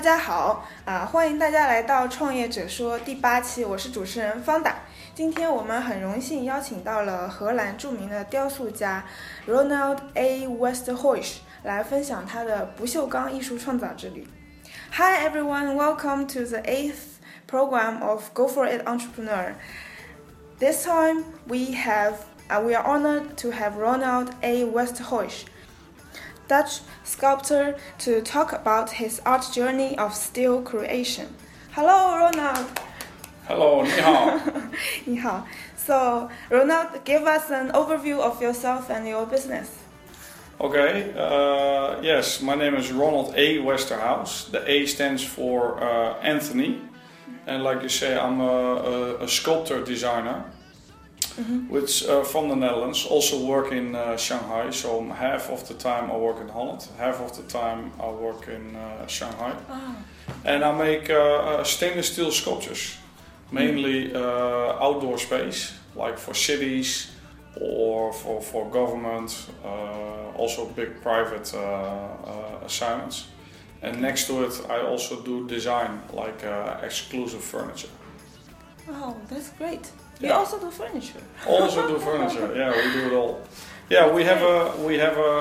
大家好啊，欢迎大家来到《创业者说》第八期，我是主持人方达。今天我们很荣幸邀请到了荷兰著名的雕塑家 Ronald A. Westerhuis 来分享他的不锈钢艺术创造之旅。Hi everyone, welcome to the eighth program of Go for It Entrepreneur. This time we have uh, we are honored to have Ronald A. Westerhuis. Dutch sculptor, to talk about his art journey of steel creation. Hello, Ronald. Hello, 你好. So, Ronald, give us an overview of yourself and your business. Okay, uh, yes, my name is Ronald A. Westerhuis. The A stands for uh, Anthony. And like you say, I'm a, a, a sculptor designer. Mm-hmm. which uh, from the Netherlands. Also work in uh, Shanghai. So half of the time I work in Holland, half of the time I work in uh, Shanghai, oh. and I make uh, uh, stainless steel sculptures, mainly mm. outdoor space, like for cities or for for government. also big private assignments. And next to it, I also do design, like exclusive furniture. Oh, that's great. You yeah. also do furniture. Also do furniture. Yeah, we do it all. Yeah, we have a we have a,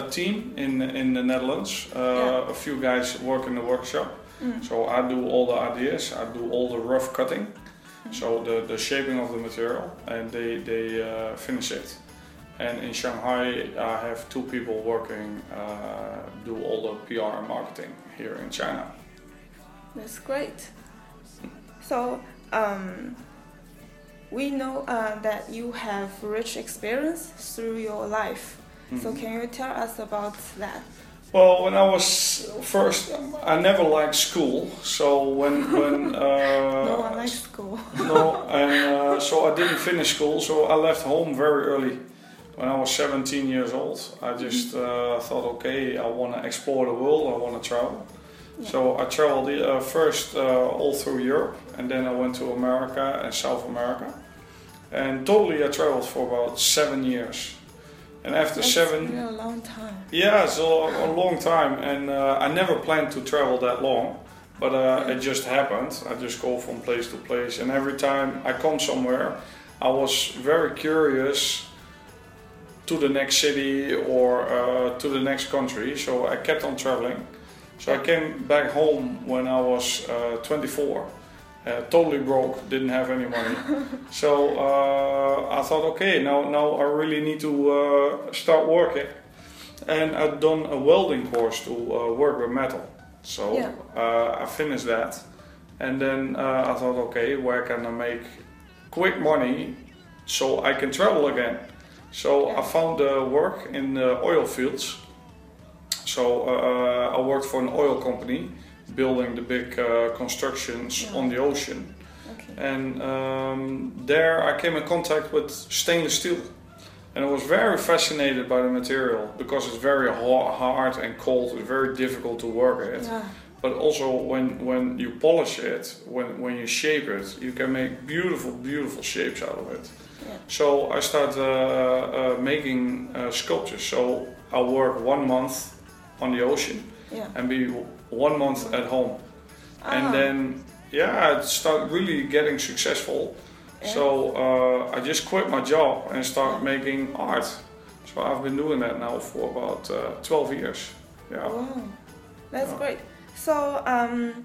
a, a team in in the Netherlands. Uh, yeah. A few guys work in the workshop. Mm. So I do all the ideas. I do all the rough cutting. Mm. So the, the shaping of the material, and they they uh, finish it. And in Shanghai, I have two people working, uh, do all the PR and marketing here in China. That's great. So. Um, we know uh, that you have rich experience through your life. Mm. So can you tell us about that? Well, when I was first, I never liked school. So when when uh, no I likes school. no, and uh, so I didn't finish school. So I left home very early. When I was 17 years old, I just mm-hmm. uh, thought, okay, I want to explore the world. I want to travel. Yeah. So I traveled uh, first uh, all through Europe, and then I went to America and South America and totally I traveled for about seven years. And after That's seven, a long time. Yeah, it's a, a long time, and uh, I never planned to travel that long, but uh, it just happened. I just go from place to place, and every time I come somewhere, I was very curious to the next city or uh, to the next country. So I kept on traveling. So I came back home when I was uh, 24 uh, totally broke, didn't have any money. so uh, I thought, okay, now now I really need to uh, start working. And I'd done a welding course to uh, work with metal. So yeah. Uh, I finished that, and then uh, I thought, okay, where can I make quick money so I can travel again? So yeah. I found work in the oil fields. So I worked for an oil company building the big uh, constructions yeah. on the ocean. Okay. And um, there I came in contact with stainless steel. And I was very fascinated by the material because it's very hard and cold, it's very difficult to work it. Yeah. But also when, when you polish it, when, when you shape it, you can make beautiful, beautiful shapes out of it. Yeah. So I started uh, uh, making uh, sculptures. So I work one month on the ocean yeah. and be one month at home. Ah. And then, yeah, it started really getting successful. Yeah. So uh, I just quit my job and started making art. So I've been doing that now for about uh, 12 years. Yeah. Wow, that's yeah. great. So, um,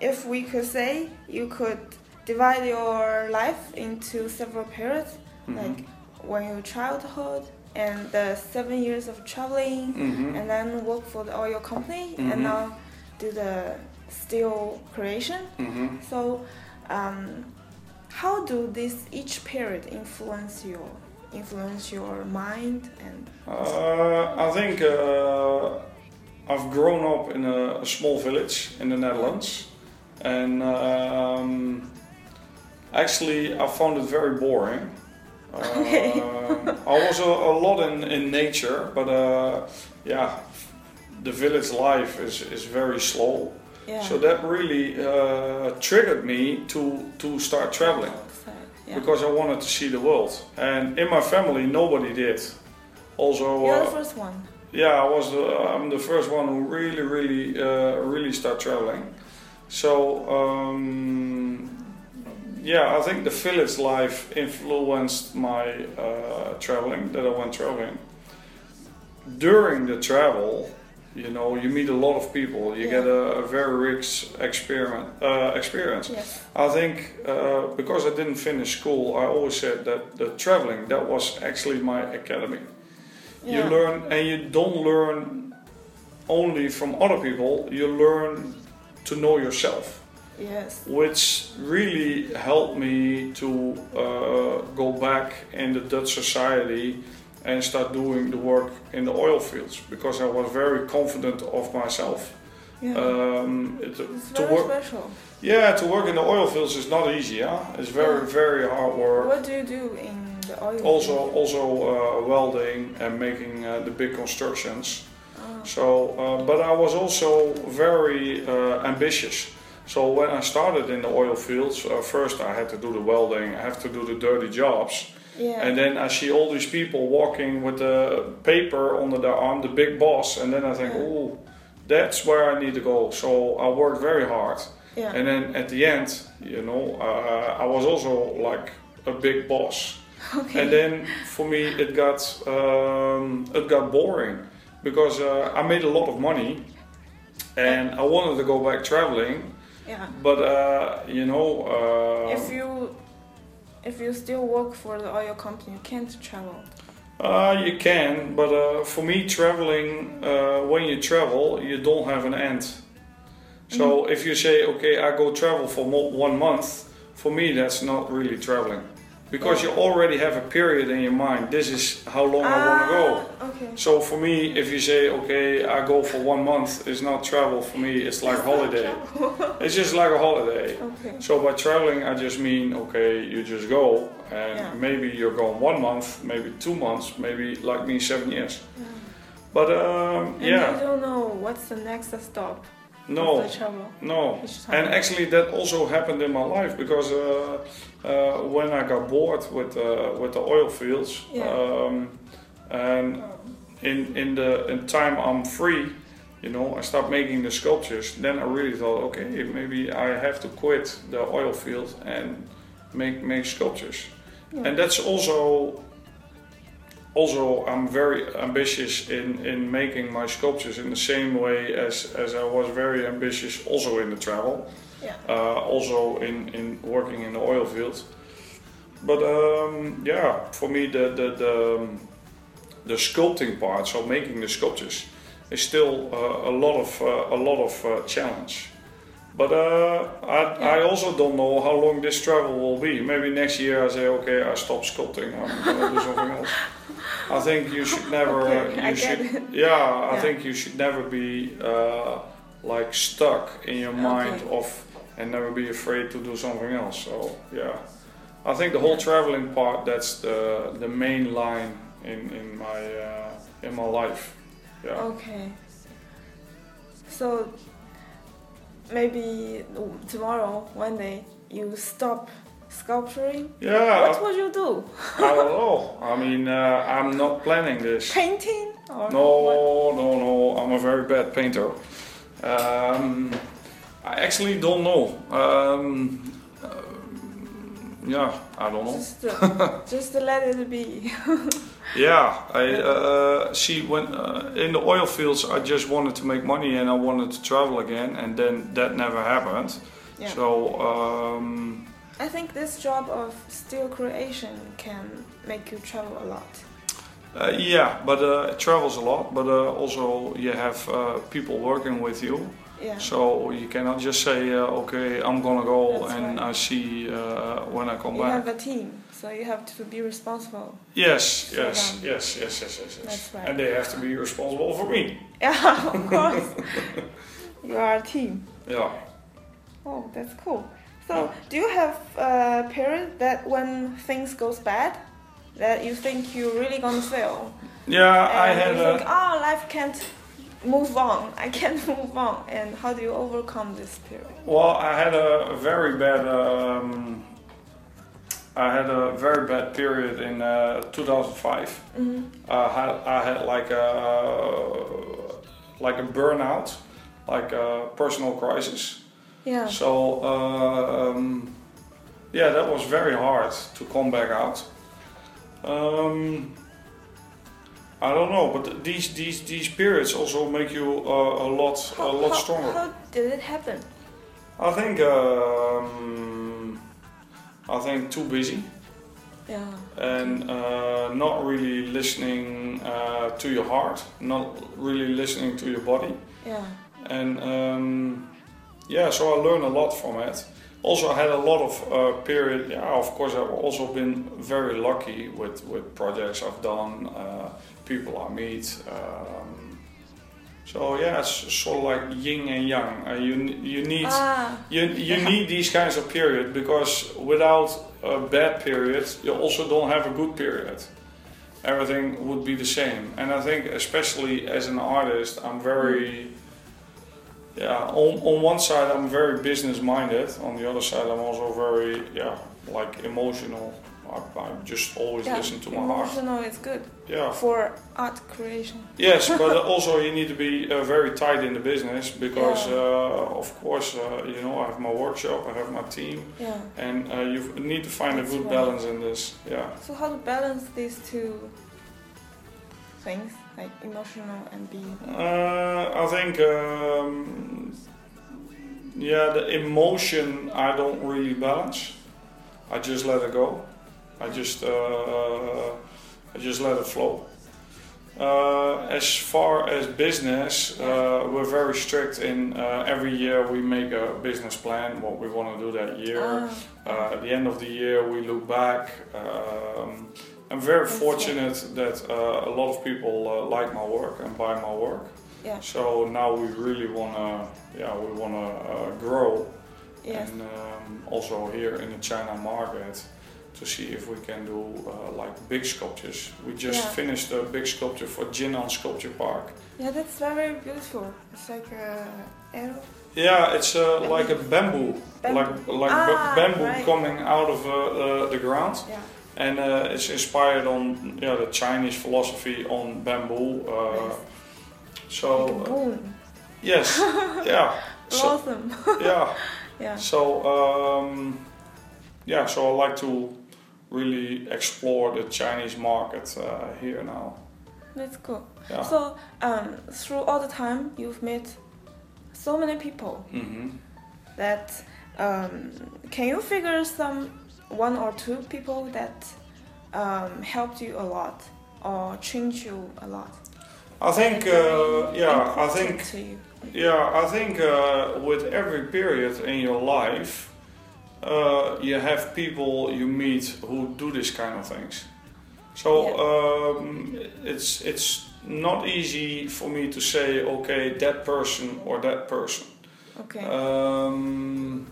if we could say you could divide your life into several periods, mm -hmm. like when your childhood, and the seven years of traveling mm-hmm. and then work for the oil company mm-hmm. and now do the steel creation. Mm-hmm. So, um, how do this each period influence your influence your mind and? Uh, I think uh, I've grown up in a, a, small village in the Netherlands, and um, actually I found it very boring. Okay. Uh, I was a, a, lot in, in nature, but uh, yeah, the village life is, is very slow. Yeah. So that really uh, triggered me to, to start traveling yeah. because I wanted to see the world. And in my family, nobody did. Also, you're the first one. yeah, I was the, I'm the first one who really, really, uh, really start traveling. So um, yeah, I think the village life influenced my uh, traveling. That I went traveling. During the travel, you know, you meet a lot of people. You Yeah. get a, a very rich experiment uh, experience. Yes. I think uh, because I didn't finish school, I always said that the traveling that was actually my academy. You learn, and you don't learn only from other people. You learn to know yourself, Yes. which really helped me to uh, go back in the Dutch society and start doing the work in the oil fields because I was very confident of myself. Yeah. Um, it, it's to very work, special. yeah, to work in the oil fields is not easy. Yeah, it's very very hard work. What do you do in the oil? Also, field? also uh, welding and making uh, the big constructions. Oh. So, uh, but I was also very uh, ambitious. So when I started in the oil fields, uh, first I had to do the welding, I have to do the dirty jobs, yeah. and then I see all these people walking with the paper under their arm, the big boss, and then I think, Yeah. oh, that's where I need to go. So I worked very hard, yeah. and then at the end, you know, uh, I was also like a big boss. okay. And then for me it got um, it got boring because uh, I made a lot of money and I wanted to go back traveling, yeah. but uh, you know, uh, if you if you still work for the oil company, you can't travel. uh, you can. But uh, for me, traveling uh, when you travel, you don't have an end. So if you say, okay, I go travel for mo- one month, for me that's not really traveling. Because you already have a period in your mind. This is how long I want to go. Ah, Okay. So for me, if you say, okay, I go for one month, it's not travel for me, it's like holiday. It's just like a holiday. Okay. So by traveling, I just mean, okay, you just go, and Yeah. maybe you're going one month, maybe two months, maybe like me, seven years. But um, And you yeah, don't know what's the next stop no, of the travel. no. And actually, that also happened in my life because uh, uh, when I got bored with uh, with the oil fields, Yeah. um, and in in the in time I'm free, you know, I start making the sculptures. Then I really thought, okay, maybe I have to quit the oil field and make make sculptures. Yeah. And that's also also I'm very ambitious in, in making my sculptures in the same way as, as I was very ambitious also in the travel, Yeah. uh, also in, in working in the oil field. But um, yeah, for me the the, the, um, the sculpting part, so making the sculptures, is still uh, a lot of uh, a lot of uh, challenge. But uh, I, I also don't know how long this travel will be. Maybe next year I say, okay, I stop sculpting. I'm gonna do something else. I think you should never. Okay, you I get should, it. Yeah, I think you should never be uh, like stuck in your mind Okay. of and never be afraid to do something else. So yeah, I think the whole traveling part that's the the main line in in my uh, in my life. Yeah. Okay. So maybe tomorrow, one day, you stop sculpturing. Yeah. What would you do? I don't know. I mean, uh, I'm not planning this. Painting? Or what? No, no, no. I'm a very bad painter. Um, I actually don't know. Um, uh, yeah, I don't know. Just, uh, just let it be. Yeah, I uh, see. When uh, in the oil fields, I just wanted to make money and I wanted to travel again, and then that never happened. Yeah. So um, I think this job of steel creation can make you travel a lot. uh, yeah, but uh, it travels a lot. But uh, also you have uh, people working with you. Yeah. So you cannot just say, uh, okay, I'm gonna go That's and right. I see uh, when I come you back. You have a team, so you have to be responsible. yes, yes, them. yes, yes, yes, yes, yes. That's right. And they have to be responsible for me. Yeah, of course. you are a team. Yeah. Oh, that's cool. So, do you have a period that when things goes bad, that you think you're really gonna fail? Yeah, I and had you a. think, oh, life can't move on. I can't move on. And how do you overcome this period? Well, I had a very bad. Um, I had a very bad period in uh, 2005. Mm-hmm. I had I had like a like a burnout, like a personal crisis. Yeah. So um, yeah, that was very hard to come back out. Um, I don't know, but these these these periods also make you uh, a lot a lot how, stronger. How did it happen? I think um, I think too busy Yeah. and uh, not really listening uh, to your heart, not really listening to your body, Yeah. and um, yeah, so I learned a lot from it. Also, I had a lot of uh, period. Yeah, of course, I've also been very lucky with with projects I've done, uh, people I meet. Um, so yeah, it's sort of like yin and yang. Uh, you you need Ah. you, you need these kinds of period because without a bad period you also don't have a good period. Everything would be the same. And i think especially as an artist i'm very yeah on, on one side i'm very business minded on the other side i'm also very yeah like emotional i, I just always yeah. listen to my heart Emotional is good yeah for art creation. Yes, but also you need to be uh, very tight in the business because, Yeah. uh, of course, uh, you know, I have my workshop, I have my team, Yeah. and uh, you need to find That's a good right. balance in this. Yeah. So how to balance these two things, like emotional and being? Uh, I think, um, yeah, the emotion I don't really balance. I just let it go. I just, uh, I just let it flow. Uh, as far as business, uh, we're very strict in uh, every year we make a business plan, what we want to do that year. Ah, Uh, at the end of the year, we look back. Um, I'm very fortunate that uh, a lot of people uh, like my work and buy my work. yeah. So now we really wanna, yeah, we wanna uh, grow, Yes. and um, also here in the China market to see if we can do uh, like big sculptures. We just Yeah. finished a big sculpture for Jinan Sculpture Park. Yeah, that's very beautiful. It's like a arrow. Yeah, it's uh, like a bamboo, Bamboo. like like Ah, ba- bamboo right. coming out of uh, uh, the ground. Yeah. and uh, it's inspired on yeah the Chinese philosophy on bamboo. Uh, Nice. so like uh, yes, yeah, so, Awesome. yeah. yeah. So um, yeah, so I like to really explore the Chinese market uh, here now. That's cool. Yeah. So, um, through all the time, you've met so many people hmm that um, can you figure some one or two people that um, helped you a lot or changed you a lot? I think uh, yeah, I think. Yeah, I think uh, with every period in your life, uh, you have people you meet who do this kind of things. So um, it's it's not easy for me to say, okay, that person or that person. Okay. Um,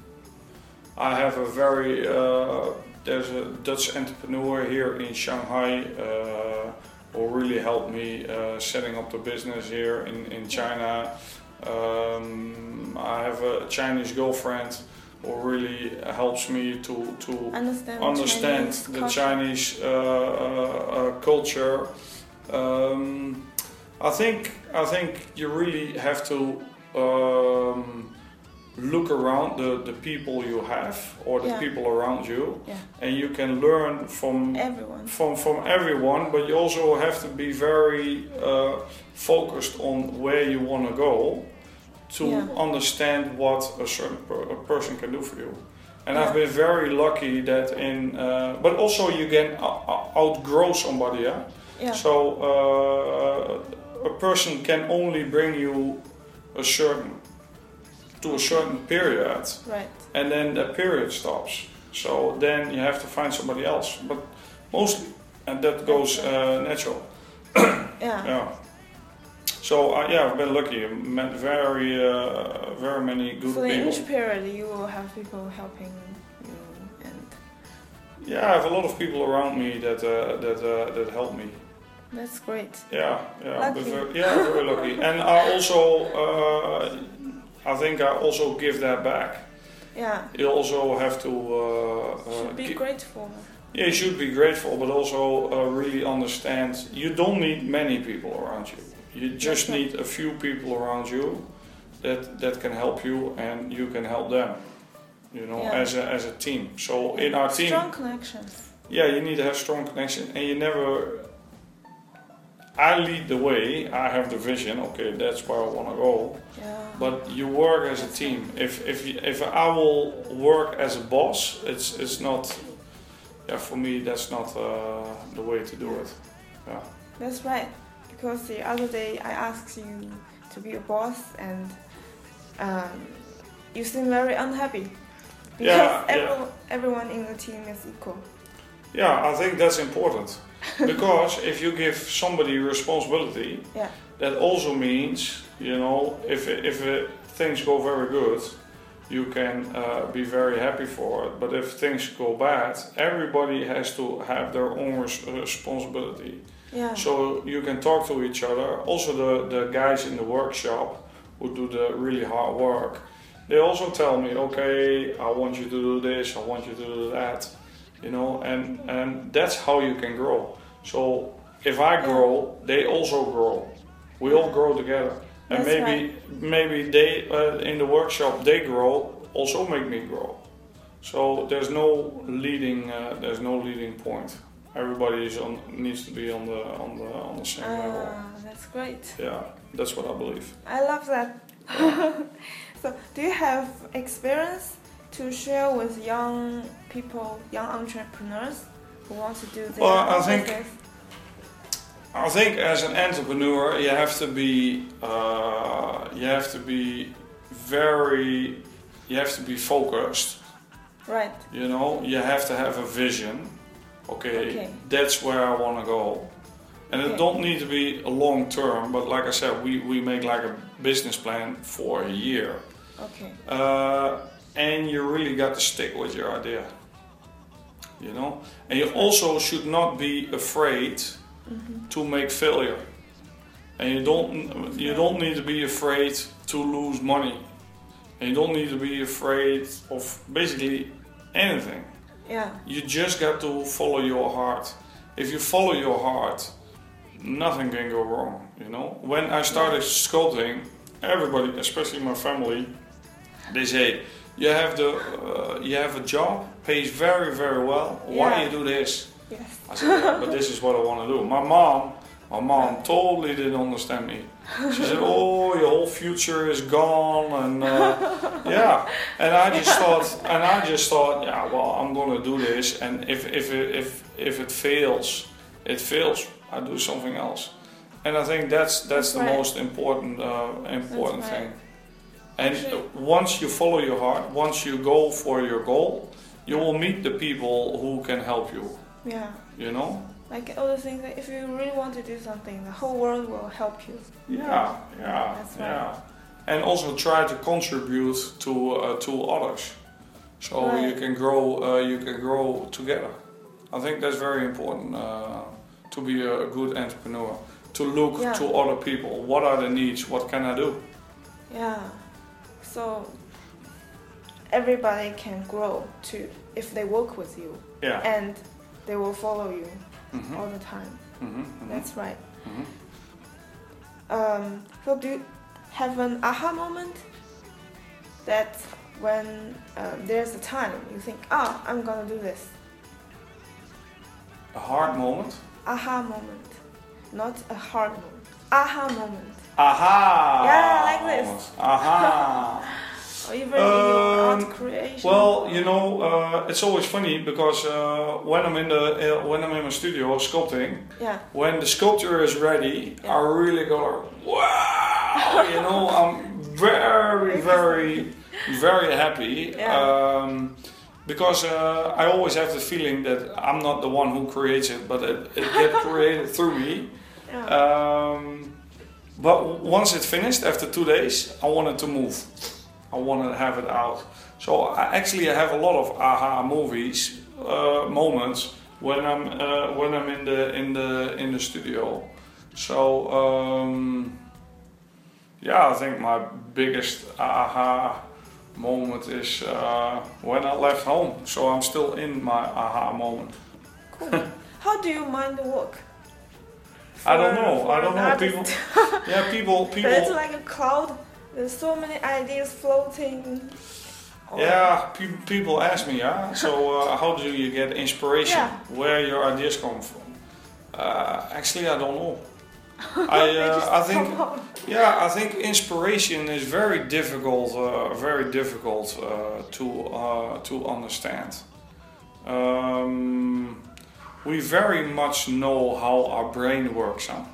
I have a very uh, there's a Dutch entrepreneur here in Shanghai uh, who really helped me uh, setting up the business here in in China. Um, I have a Chinese girlfriend who really helps me to to understand understand Chinese the culture. Chinese uh, uh, uh, culture. Um, I think I think you really have to um, look around the, the people you have or the Yeah. people around you, Yeah. and you can learn from Everyone. from from everyone. But you also have to be very uh, focused on where you want to go to Yeah. understand what a certain per- a person can do for you. And Yeah. I've been very lucky that in, uh, but also you can outgrow somebody. Yeah. Yeah. So uh, a person can only bring you a certain to a certain period, Right. and then the period stops. So then you have to find somebody else. But mostly, and that goes uh, natural. Yeah. Yeah. So uh, yeah, I've been lucky. I Met very, uh, very many good so in people. each period, you will have people helping you, and Yeah, I have a lot of people around me that uh, that uh, that help me. that's great. Yeah, yeah, very, yeah, very lucky. And I also, uh, I think I also give that back. Yeah. You also have to. Uh, uh, Should be grateful. Yeah, you should be grateful, but also uh, really understand you don't need many people around you. You just need a few people around you that that can help you, and you can help them. You know, Yeah. as a as a team. So in our team, Strong connections. yeah, you need to have strong connection, and you never. I lead the way. I have the vision. Okay, that's where I want to go. Yeah. But you work as a team. If if if I will work as a boss, it's it's not. Yeah, for me, that's not uh, the way to do it. Yeah. That's right. Because the other day I asked you to be a boss and um, you seem very unhappy. Because Yeah, yeah. everyone, everyone in the team is equal. Yeah, I think that's important because if you give somebody responsibility, Yeah. that also means you know if if uh, things go very good, you can uh, be very happy for it. But if things go bad, everybody has to have their own res- responsibility. Yeah. So you can talk to each other. Also, the, the guys in the workshop who do the really hard work, they also tell me, okay, I want you to do this, I want you to do that, you know, and, and that's how you can grow. So if I grow, they also grow. We all grow together. And That's maybe maybe they uh, in the workshop they grow also make me grow. So there's no leading uh, there's no leading point everybody is on needs to be on the on the on the same level. Ah, that's great. Yeah, that's what I believe. I love that. so, do you have experience to share with young people, young entrepreneurs who want to do this? Well, I think- I think as an entrepreneur, you have to be uh, you have to be very you have to be focused. Right. You know, you have to have a vision. Okay, Okay. that's where I want to go. And it don't need to be a long term, but like I said, we, we make like a business plan for a year. Okay. Uh, and you really got to stick with your idea. You know? And you also should not be afraid Mm-hmm. to make failure. And you don't you don't need to be afraid to lose money. And you don't need to be afraid of basically anything. Yeah. You just got to follow your heart. If you follow your heart, nothing can go wrong. You know. When I started sculpting, everybody, especially my family, they say, "You have the, uh, you have a job, pays very very well. Why Yeah. you do this?" Yes. I said, "Yeah, "But this is what I want to do." My mom, my mom totally didn't understand me. She said, "Oh, your whole future is gone," and uh, yeah. And I just thought, and I just thought, yeah, well, I'm gonna do this, and if if it, if if it fails, it fails. I do something else, and I think that's that's That's the right. most important uh, important right. thing. And once you follow your heart, once you go for your goal, you will meet the people who can help you. Yeah. You know. Like all the things that if you really want to do something, the whole world will help you. Yeah, yeah, That's right. yeah. And also try to contribute to uh, to others, so you can grow. Uh, you can grow together. I think that's very important uh, to be a good entrepreneur. To look Yeah. to other people. What are the needs? What can I do? Yeah. So everybody can grow too if they work with you Yeah. and they will follow you Mhm, all the time. mhm, mhm, That's right. mhm. Um, so do you have an aha moment that when um, there's a time you think, ah, I'm gonna do this. A hard moment. Aha moment, not a hard moment. Aha moment. Aha! Yeah, like this. Aha! Or even in your Um, art creation. Well, you know, uh, it's always funny because uh, when I'm in the uh, when I'm in my studio sculpting, yeah, when the sculpture is ready, I really go, wow! you know, I'm very, very, very happy. Yeah. Um, because uh, I always have the feeling that I'm not the one who creates it, but it, it gets created through me. yeah. Um, but once it finished, after two days, I wanted to move. I wanted to have it out. So I actually I have a lot of aha movies uh, moments when I'm uh, when I'm in the in the in the studio. So um, yeah, I think my biggest aha moment is uh, when I left home. So I'm still in my aha moment. Cool. How do you mind the work? I don't know. I don't know. People, yeah, people, But it's like a cloud. There's so many ideas floating. Yeah, pe- people ask me, yeah. So, uh, how do you get inspiration? Yeah. Where your ideas come from? Uh, actually, I don't know. I, uh, I think, yeah, I think inspiration is very difficult, uh, very difficult uh, to uh, to understand. Um, we very much know how our brain works. Huh?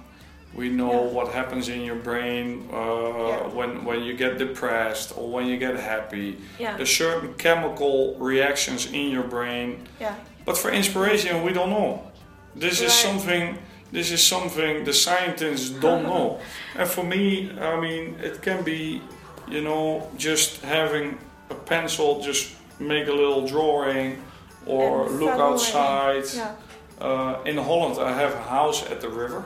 We know Yeah. what happens in your brain uh, Yeah. when when you get depressed or when you get happy. Yeah. There's certain chemical reactions in your brain, Yeah. but for inspiration, we don't know. This is something. This is something the scientists don't know. And for me, I mean, it can be, you know, just having a pencil, just make a little drawing, or And look suddenly- outside. Yeah. Uh, in Holland, I have a house at the river,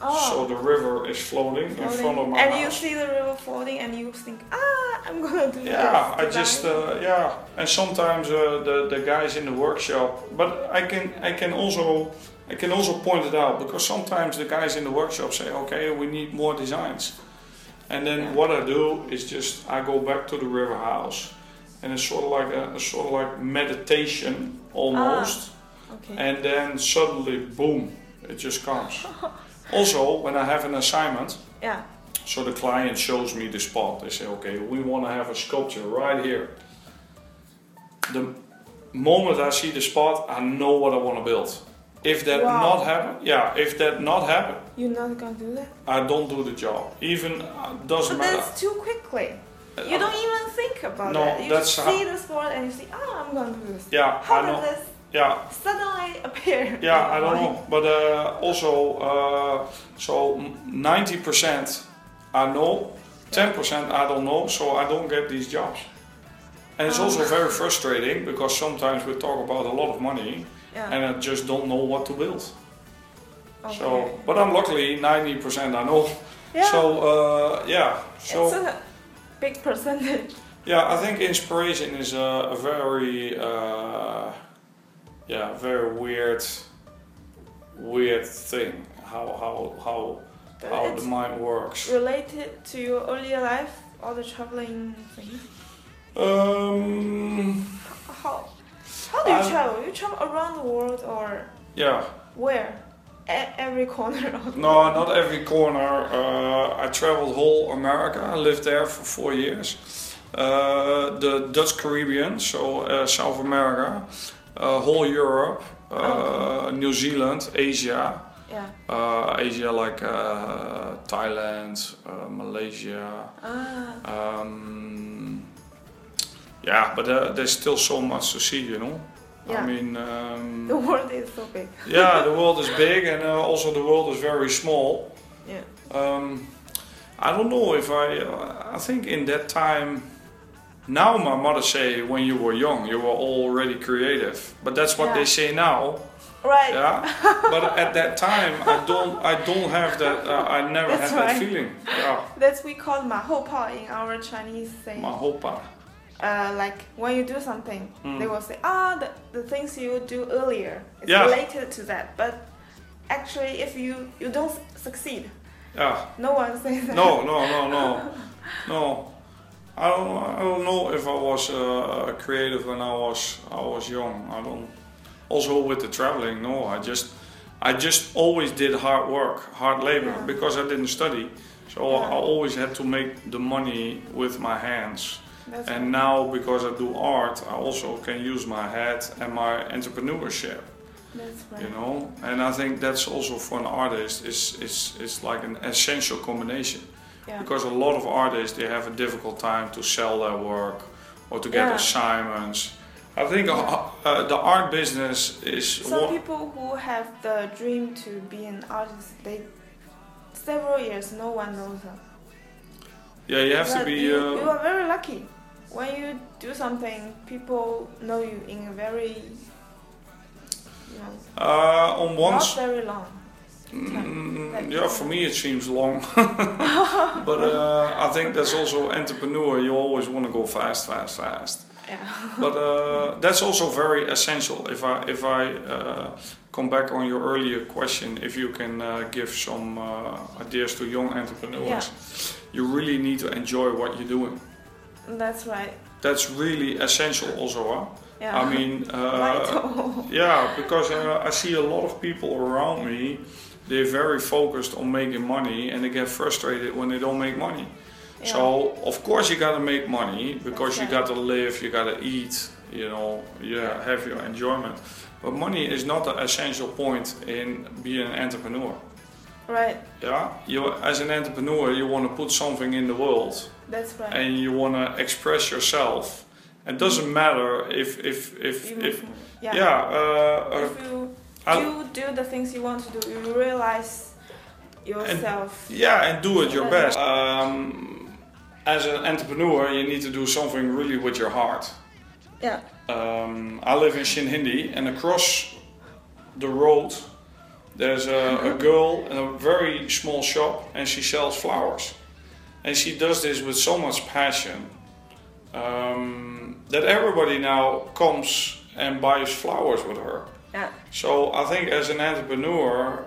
Oh. so the river is floating, in front of my and house. you see the river floating, and you think, ah, I'm gonna do Yeah, I just uh, yeah, and sometimes uh, the the guys in the workshop, but I can I can also I can also point it out because sometimes the guys in the workshop say, okay, we need more designs, and then Yeah. what I do is just I go back to the river house, and it's sort of like a, a sort of like meditation almost, okay. and then suddenly boom, it just comes. also, when I have an assignment. yeah. So the client shows me the spot. They say, okay, we want to have a sculpture right here. The moment I see the spot, I know what I want to build. If that Wow. not happen, yeah, if that not happen, You're not gonna do that. I don't do the job. Even uh, doesn't But matter. that's too quickly. You don't even think about No, that. You that's just see the spot and you see, ah, I'm gonna do this. Yeah, How I know. Yeah, suddenly appear? yeah, I don't know. But uh, also, uh, so ninety percent I know, ten percent I don't know. So I don't get these jobs. And it's Oh. also very frustrating because sometimes we talk about a lot of money Yeah. and I just don't know what to build. okay. So, but I'm luckily 90% I know. yeah. So, uh, yeah. So, it's a big percentage. yeah, I think inspiration is a, a very, uh, yeah, very weird, weird thing. How how how But how the mind works. related to your earlier life, all the traveling things. Um, How how do you I'm- travel? You travel around the world or yeah. where? Every corner of No, not every corner. Uh, I traveled whole America. I lived there for four years. Uh, the Dutch Caribbean, so uh, South America, whole Europe, uh, New Zealand, Asia, Yeah. uh, Asia like uh, Thailand, uh, Malaysia. Ah. Um, yeah, but there's still so much to see, you know. Yeah. I mean. Um, the world is so big. yeah, the world is big and uh, also the world is very small. Yeah. Um, I don't know if I. I think in that time. Now my mother say when you were young you were already creative, but that's what yeah. they say now. Right. Yeah. but at that time I don't I don't have that uh, I never that's had right. that feeling. Yeah. That's we call mahopa in our Chinese saying. Mahopa. Uh, like when you do something, mm. they will say, ah, oh, the, the things you do earlier is yeah. related to that. But actually, if you you don't succeed, yeah. no one says that. No, no, no, no, no. I don't. I don't know if I was uh, creative when I was I was young. I don't. Also with the traveling, no. I just I just always did hard work, hard labor Yeah. because I didn't study. So Yeah. I always had to make the money with my hands. That's And now because I do art, I also can use my head and my entrepreneurship. That's right. You know, and I think that's also for an artist is is is like an essential combination Yeah. because a lot of artists they have a difficult time to sell their work or to get Yeah. assignments. I think Yeah. uh, uh, the art business is Some people who have the dream to be an artist, they several years no one knows them. yeah you have to be you, you uh, are very lucky. When you do something, people know you in a very, you know, uh, on one not very long. Mm, yeah, for me it seems long, but uh, I think that's also entrepreneur. You always want to go fast, fast, fast. Yeah. but uh, that's also very essential. If I if I uh, come back on your earlier question, if you can uh, give some uh, ideas to young entrepreneurs, you really need to enjoy what you're doing. That's right. That's really essential, also. Huh? Yeah. I mean, uh, yeah, because uh, I see a lot of people around me. They're very focused on making money, and they get frustrated when they don't make money. Yeah. So of course you gotta make money because That's you right. gotta live, you gotta eat, you know, you have your enjoyment. But money is not the essential point in being an entrepreneur. right. Yeah, you as an entrepreneur, you want to put something in the world, That's right. and you want to express yourself. It doesn't matter if if if, if if- yeah. yeah. uh, uh, If you I- do do the things you want to do, you realize yourself. Yeah, and do it your best. Um, as an entrepreneur, you need to do something really with your heart. Yeah. Um, I live in Xintiandi, and across the road, there's a, a girl in a very small shop, and she sells flowers. And she does this with so much passion um, that everybody now comes and buys flowers with her. Yeah. So I think as an entrepreneur,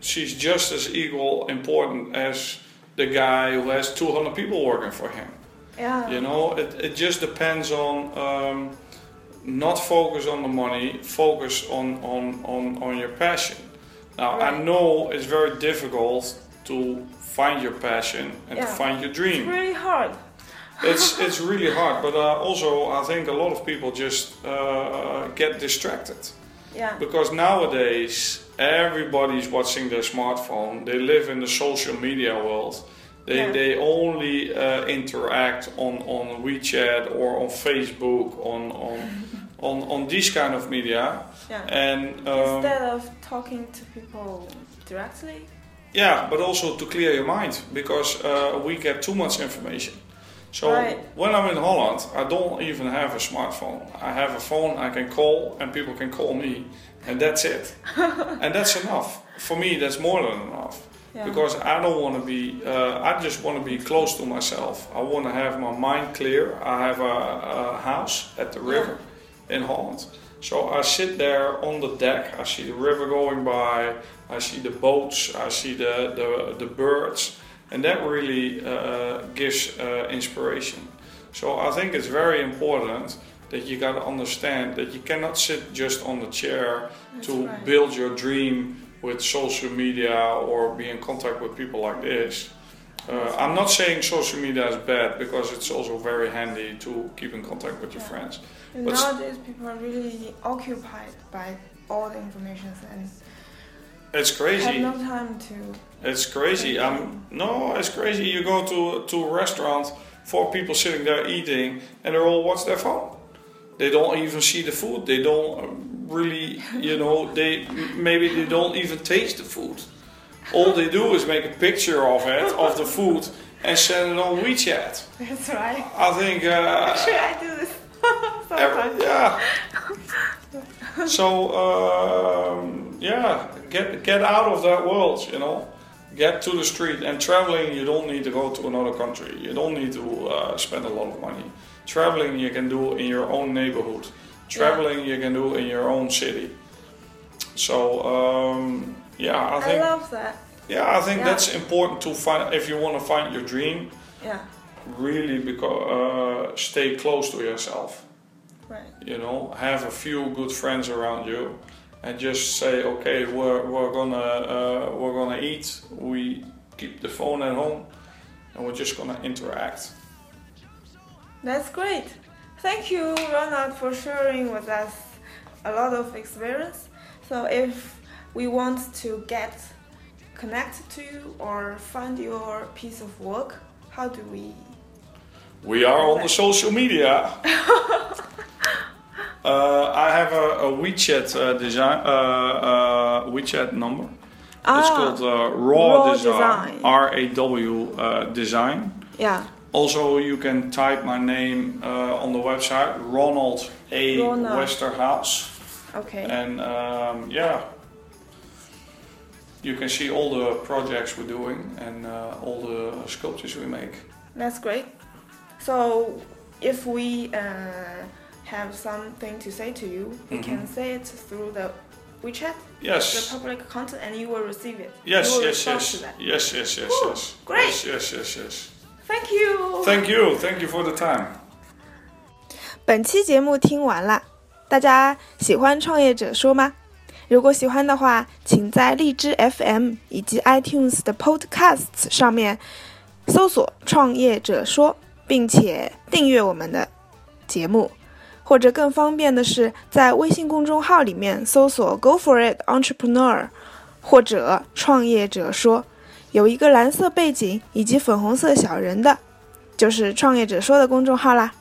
she's just as equal important as the guy who has 200 people working for him. Yeah. You know, it, it just depends on um, not focus on the money, focus on, on, on, on your passion. Now, I know it's very difficult to find your passion and to find your dream. It's really hard. It's, it's really hard, but uh, also I think a lot of people just uh, get distracted. Yeah. Because nowadays everybody's watching their smartphone. They live in the social media world. They, Yeah. they only uh, interact on, on WeChat or on Facebook, on, on, on, on these kind of media. Yeah. And um, Instead of talking to people directly. yeah, but also to clear your mind because uh, we get too much information. So Right. when I'm in Holland, I don't even have a smartphone. I have a phone I can call and people can call me, and that's it. and that's enough. For me, that's more than enough. Yeah. Because I don't want to be, uh, I just want to be close to myself. I want to have my mind clear. I have a, a house at the river in Holland. So I sit there on the deck, I see the river going by, I see the boats, I see the, the, the birds, and that really uh, gives uh, inspiration. So I think it's very important that you got to understand that you cannot sit just on the chair That's to right. build your dream with social media or be in contact with people like this. Uh, I'm not saying social media is bad because it's also very handy to keep in contact with your Yeah. friends. But nowadays, people are really occupied by all the information and It's crazy. I have no time to. It's crazy. Um, no, it's crazy. You go to to a restaurant, four people sitting there eating, and they're all watch their phone. They don't even see the food. They don't really, you know, they maybe they don't even taste the food. All they do is make a picture of it, of the food, and send it on WeChat. That's right. I think. Uh, Actually, I do this Every- yeah. so um, yeah, get get out of that world. You know, get to the street and traveling. You don't need to go to another country. You don't need to uh, spend a lot of money. Traveling you can do in your own neighborhood. Traveling you can do in your own city. So um, yeah, I I think love that. yeah, I think Yeah. that's important to find if you want to find your dream. Yeah. Really, because uh, stay close to yourself Right. you know have a few good friends around you and just say okay we're, we're gonna uh, we're gonna eat we keep the phone at home and we're just gonna interact That's great. Thank you, Ronald, for sharing with us a lot of experience. So, if we want to get connected to you or find your piece of work, how do we? we are on the social media uh, I have a, a WeChat uh, design uh, uh, WeChat number it's called uh, Raw, Ah, Raw Design. R A W uh, Design yeah, Also, you can type my name uh, on the website, Ronald A. Ronald. Westerhuis. okay. And um, yeah, you can see all the projects we're doing and uh, all the sculptures we make. That's great. So, if we uh, have something to say to you, we can say it through the WeChat, the Yes. public content, and you will receive it. Yes, you will yes, respond yes. to that. Yes, yes, yes, Cool. yes. Great. Yes, yes, yes, yes. Thank you. Thank you. Thank you for the time. 本期节目听完了，大家喜欢创业者说吗？如果喜欢的话，请在荔枝 FM 以及 iTunes 的 Podcasts 上面搜索“创业者说”，并且订阅我们的节目。 或者更方便的是，在微信公众号里面搜索 “Go for it Entrepreneur” 或者“创业者说”，有一个蓝色背景以及粉红色小人的，就是“创业者说”的公众号啦。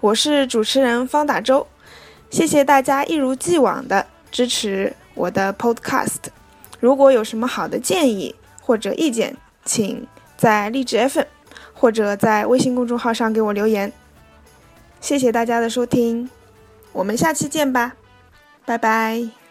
我是主持人方大洲，谢谢大家一如既往的支持我的 Podcast。如果有什么好的建议或者意见，请在荔枝 FM 或者在微信公众号上给我留言。谢谢大家的收听，我们下期见吧，拜拜。